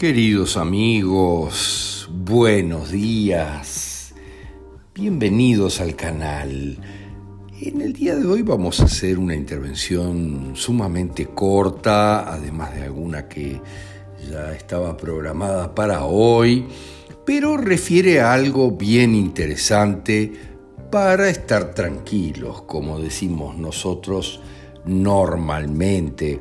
Queridos amigos, buenos días, bienvenidos al canal. En el día de hoy vamos a hacer una intervención sumamente corta, además de alguna que ya estaba programada para hoy, pero refiere a algo bien interesante para estar tranquilos, como decimos nosotros normalmente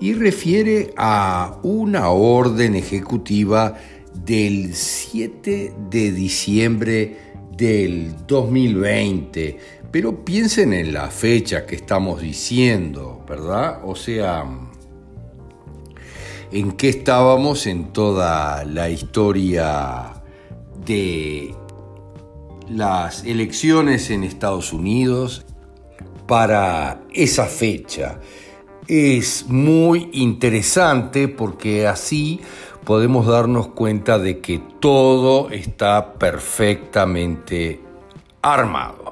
y refiere a una orden ejecutiva del 7 de diciembre del 2020. Pero piensen en la fecha que estamos diciendo, ¿verdad? O sea, en qué estábamos en toda la historia de las elecciones en Estados Unidos para esa fecha es muy interesante porque así podemos darnos cuenta de que todo está perfectamente armado.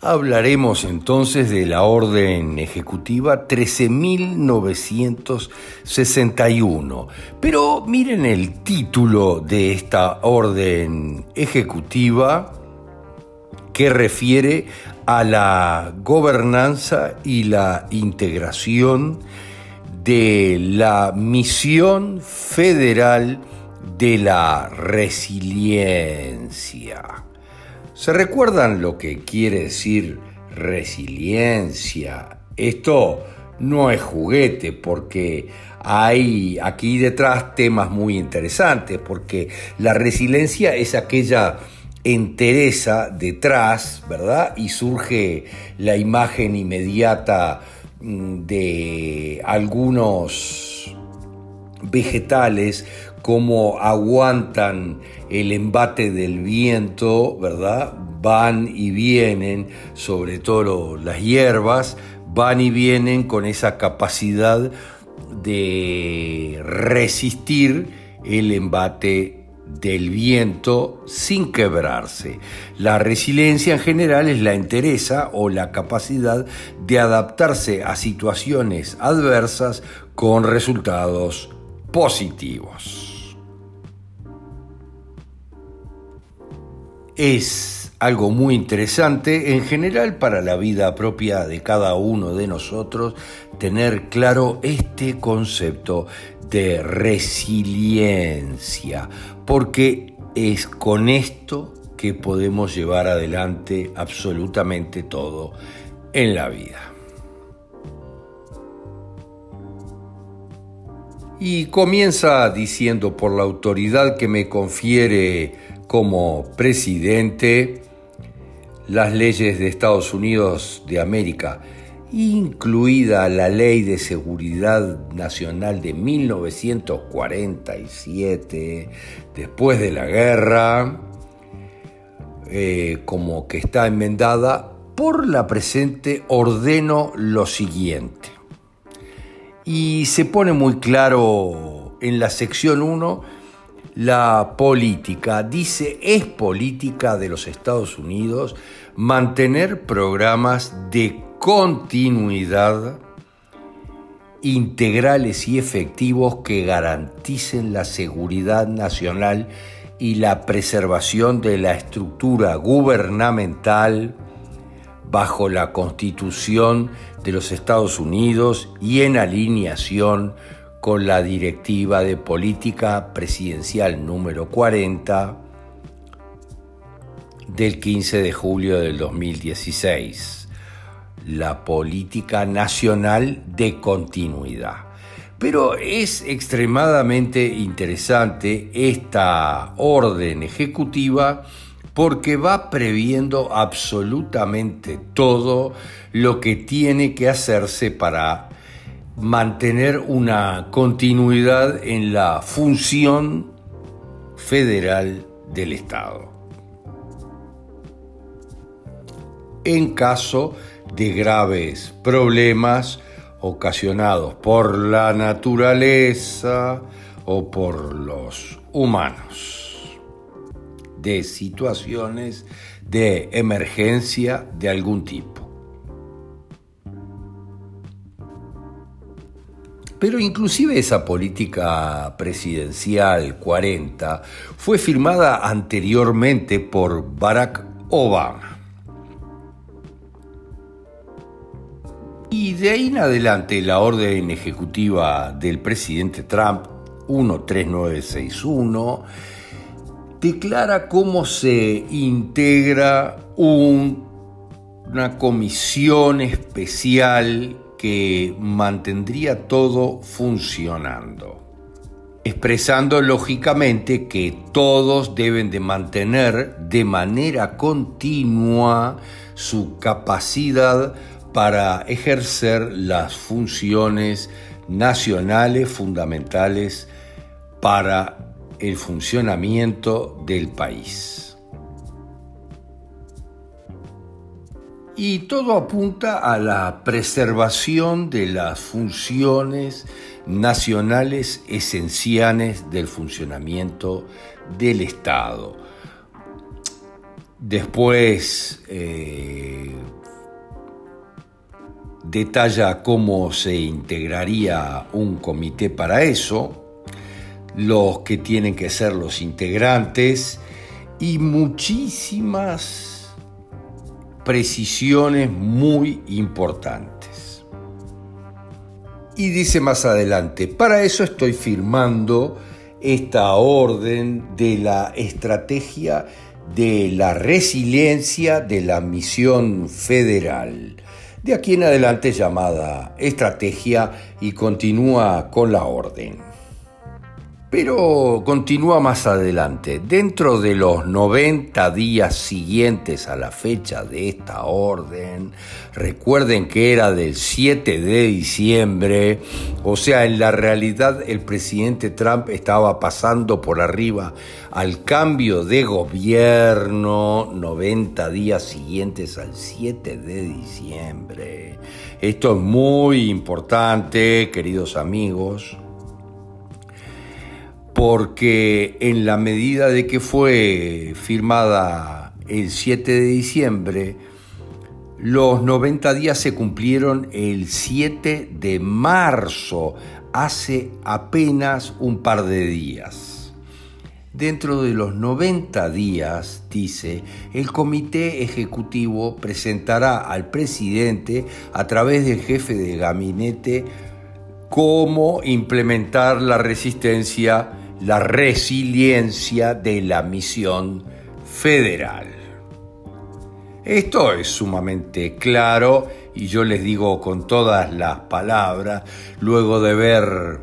Hablaremos entonces de la orden ejecutiva 13.961. Pero miren el título de esta orden ejecutiva que refiere a la gobernanza y la integración de la misión federal de la resiliencia. ¿Se recuerdan lo que quiere decir resiliencia? Esto no es juguete porque hay aquí detrás temas muy interesantes porque la resiliencia es aquella entereza detrás, ¿verdad? Y surge la imagen inmediata mm, de algunos vegetales como aguantan el embate del viento, ¿verdad? Van y vienen, sobre todo las hierbas, van y vienen con esa capacidad de resistir el embate del viento sin quebrarse. La resiliencia en general es la entereza o la capacidad de adaptarse a situaciones adversas con resultados positivos. Es algo muy interesante en general para la vida propia de cada uno de nosotros tener claro este concepto de resiliencia, porque es con esto que podemos llevar adelante absolutamente todo en la vida. Y comienza diciendo por la autoridad que me confiere como presidente las leyes de Estados Unidos de América incluida la Ley de Seguridad Nacional de 1947, después de la guerra, eh, como que está enmendada, por la presente ordeno lo siguiente. Y se pone muy claro en la sección 1 la política. Dice, es política de los Estados Unidos mantener programas de continuidad, integrales y efectivos que garanticen la seguridad nacional y la preservación de la estructura gubernamental bajo la Constitución de los Estados Unidos y en alineación con la Directiva de Política Presidencial número 40 del 15 de julio del 2016 la política nacional de continuidad. Pero es extremadamente interesante esta orden ejecutiva porque va previendo absolutamente todo lo que tiene que hacerse para mantener una continuidad en la función federal del Estado. En caso de graves problemas ocasionados por la naturaleza o por los humanos, de situaciones de emergencia de algún tipo. Pero inclusive esa política presidencial 40 fue firmada anteriormente por Barack Obama. Y de ahí en adelante la orden ejecutiva del presidente Trump 13961 declara cómo se integra una comisión especial que mantendría todo funcionando, expresando lógicamente que todos deben de mantener de manera continua su capacidad para ejercer las funciones nacionales fundamentales para el funcionamiento del país. Y todo apunta a la preservación de las funciones nacionales esenciales del funcionamiento del Estado. Después eh, detalla cómo se integraría un comité para eso, los que tienen que ser los integrantes y muchísimas precisiones muy importantes. Y dice más adelante, para eso estoy firmando esta orden de la estrategia de la resiliencia de la misión federal. De aquí en adelante llamada estrategia y continúa con la orden. Pero continúa más adelante. Dentro de los 90 días siguientes a la fecha de esta orden, recuerden que era del 7 de diciembre, o sea, en la realidad el presidente Trump estaba pasando por arriba al cambio de gobierno 90 días siguientes al 7 de diciembre. Esto es muy importante, queridos amigos porque en la medida de que fue firmada el 7 de diciembre, los 90 días se cumplieron el 7 de marzo, hace apenas un par de días. Dentro de los 90 días, dice, el comité ejecutivo presentará al presidente a través del jefe de gabinete cómo implementar la resistencia la resiliencia de la misión federal. Esto es sumamente claro y yo les digo con todas las palabras, luego de ver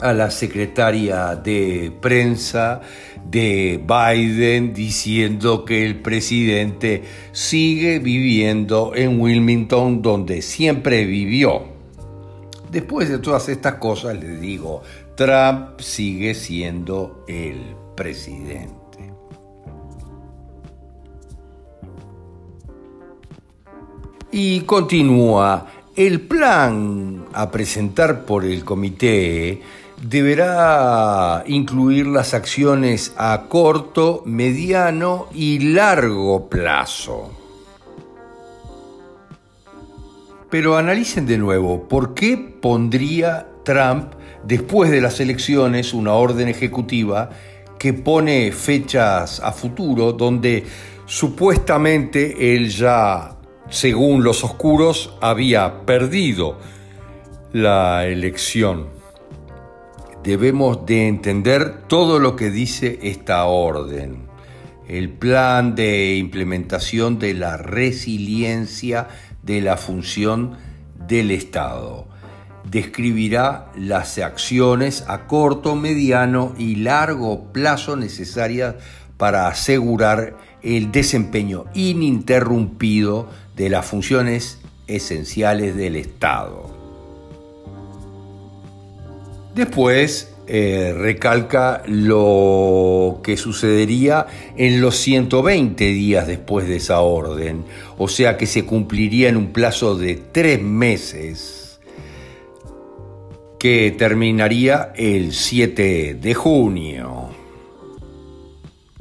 a la secretaria de prensa de Biden diciendo que el presidente sigue viviendo en Wilmington donde siempre vivió. Después de todas estas cosas les digo, Trump sigue siendo el presidente. Y continúa, el plan a presentar por el comité deberá incluir las acciones a corto, mediano y largo plazo. Pero analicen de nuevo, ¿por qué pondría Trump después de las elecciones una orden ejecutiva que pone fechas a futuro donde supuestamente él ya, según los oscuros, había perdido la elección. Debemos de entender todo lo que dice esta orden. El plan de implementación de la resiliencia de la función del Estado describirá las acciones a corto, mediano y largo plazo necesarias para asegurar el desempeño ininterrumpido de las funciones esenciales del Estado. Después eh, recalca lo que sucedería en los 120 días después de esa orden, o sea que se cumpliría en un plazo de tres meses que terminaría el 7 de junio.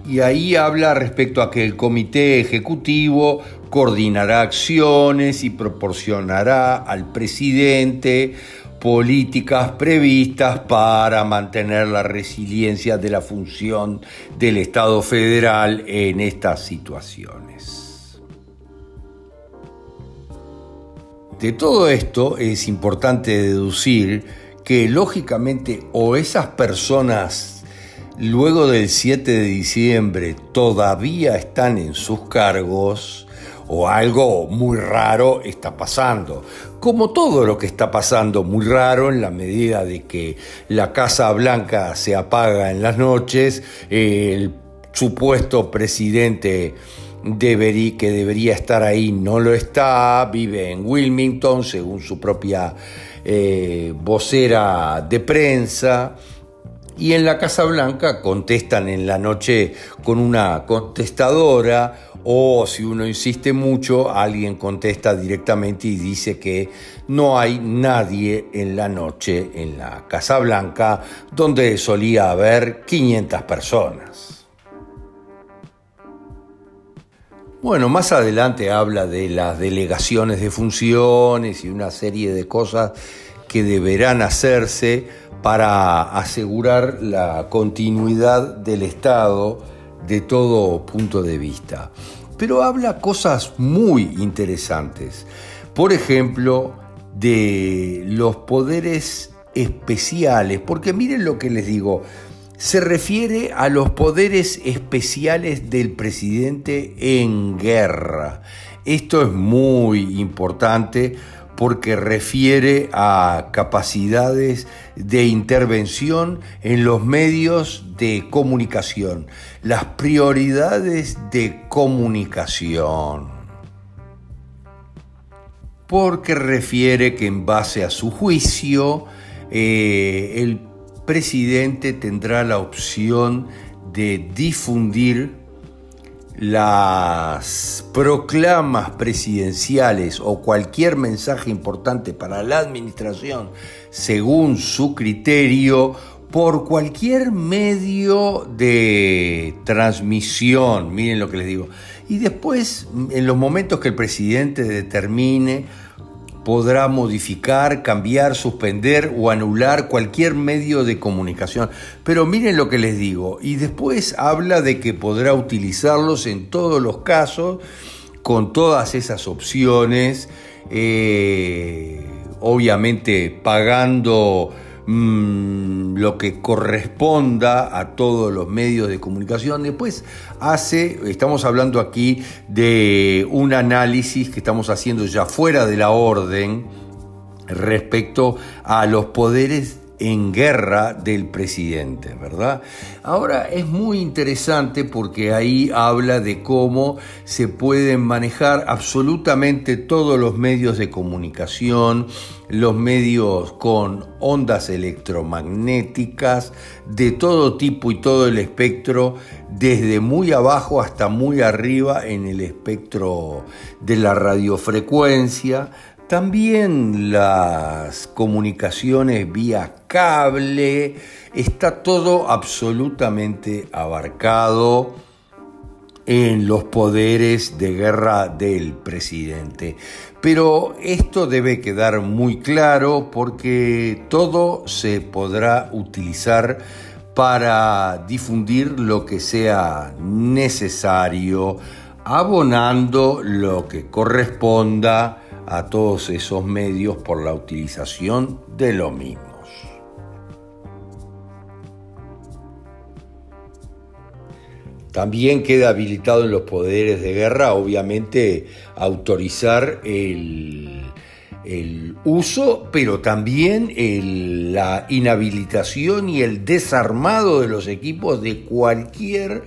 Y ahí habla respecto a que el comité ejecutivo coordinará acciones y proporcionará al presidente políticas previstas para mantener la resiliencia de la función del Estado federal en estas situaciones. De todo esto es importante deducir que lógicamente o esas personas luego del 7 de diciembre todavía están en sus cargos, o algo muy raro está pasando. Como todo lo que está pasando muy raro en la medida de que la Casa Blanca se apaga en las noches, el supuesto presidente que debería estar ahí no lo está, vive en Wilmington según su propia eh, vocera de prensa. Y en la Casa Blanca contestan en la noche con una contestadora o si uno insiste mucho, alguien contesta directamente y dice que no hay nadie en la noche en la Casa Blanca donde solía haber 500 personas. Bueno, más adelante habla de las delegaciones de funciones y una serie de cosas que deberán hacerse para asegurar la continuidad del Estado de todo punto de vista pero habla cosas muy interesantes. Por ejemplo, de los poderes especiales, porque miren lo que les digo, se refiere a los poderes especiales del presidente en guerra. Esto es muy importante porque refiere a capacidades de intervención en los medios de comunicación, las prioridades de comunicación. Porque refiere que en base a su juicio, eh, el presidente tendrá la opción de difundir las proclamas presidenciales o cualquier mensaje importante para la administración según su criterio por cualquier medio de transmisión, miren lo que les digo. Y después, en los momentos que el presidente determine podrá modificar, cambiar, suspender o anular cualquier medio de comunicación. Pero miren lo que les digo, y después habla de que podrá utilizarlos en todos los casos, con todas esas opciones, eh, obviamente pagando Mm, lo que corresponda a todos los medios de comunicación. Después hace, estamos hablando aquí de un análisis que estamos haciendo ya fuera de la orden respecto a los poderes en guerra del presidente, ¿verdad? Ahora es muy interesante porque ahí habla de cómo se pueden manejar absolutamente todos los medios de comunicación, los medios con ondas electromagnéticas de todo tipo y todo el espectro, desde muy abajo hasta muy arriba en el espectro de la radiofrecuencia, también las comunicaciones vía cable, está todo absolutamente abarcado en los poderes de guerra del presidente. Pero esto debe quedar muy claro porque todo se podrá utilizar para difundir lo que sea necesario, abonando lo que corresponda a todos esos medios por la utilización de los mismos. También queda habilitado en los poderes de guerra, obviamente, autorizar el, uso, pero también la inhabilitación y el desarmado de los equipos de cualquier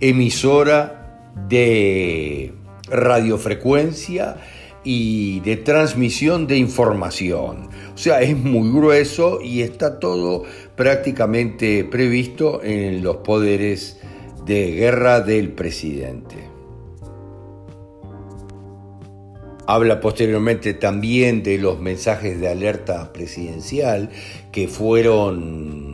emisora de radiofrecuencia y de transmisión de información. O sea, es muy grueso y está todo prácticamente previsto en los poderes de guerra del presidente. Habla posteriormente también de los mensajes de alerta presidencial que fueron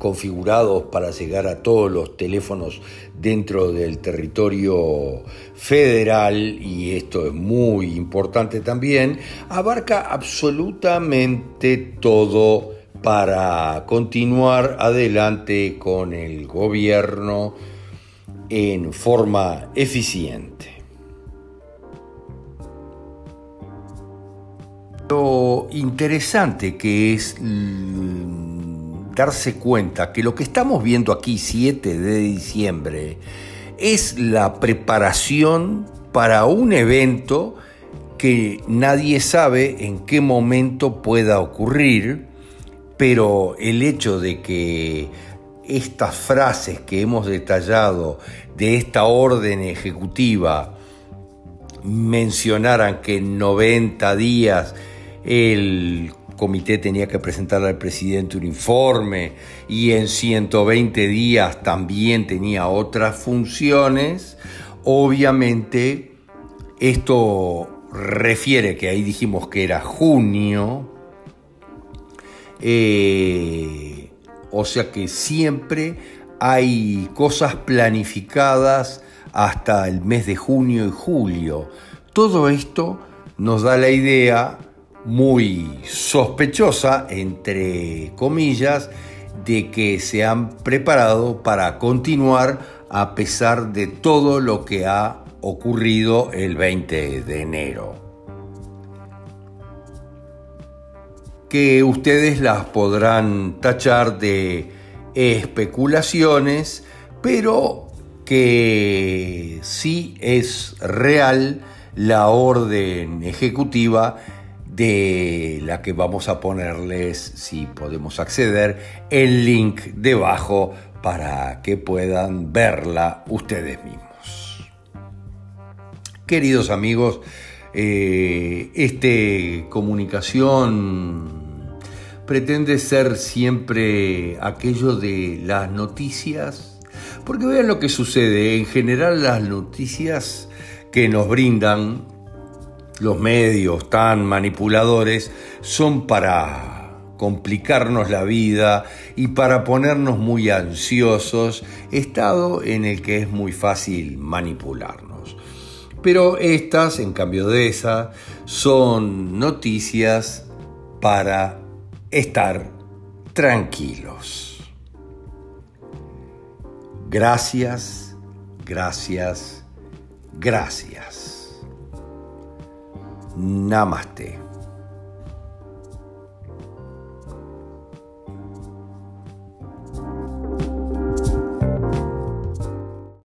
configurados para llegar a todos los teléfonos dentro del territorio federal, y esto es muy importante también, abarca absolutamente todo para continuar adelante con el gobierno en forma eficiente. Lo interesante que es darse cuenta que lo que estamos viendo aquí 7 de diciembre es la preparación para un evento que nadie sabe en qué momento pueda ocurrir, pero el hecho de que estas frases que hemos detallado de esta orden ejecutiva mencionaran que en 90 días el comité tenía que presentar al presidente un informe y en 120 días también tenía otras funciones, obviamente esto refiere que ahí dijimos que era junio, eh, o sea que siempre hay cosas planificadas hasta el mes de junio y julio. Todo esto nos da la idea muy sospechosa, entre comillas, de que se han preparado para continuar a pesar de todo lo que ha ocurrido el 20 de enero. Que ustedes las podrán tachar de especulaciones, pero que sí es real la orden ejecutiva de la que vamos a ponerles, si podemos acceder, el link debajo para que puedan verla ustedes mismos. Queridos amigos, este comunicación pretende ser siempre aquello de las noticias, porque vean lo que sucede, en general las noticias que nos brindan los medios tan manipuladores son para complicarnos la vida y para ponernos muy ansiosos, estado en el que es muy fácil manipularnos. Pero estas, en cambio de esas, son noticias para estar tranquilos. Gracias, gracias, gracias. Namaste.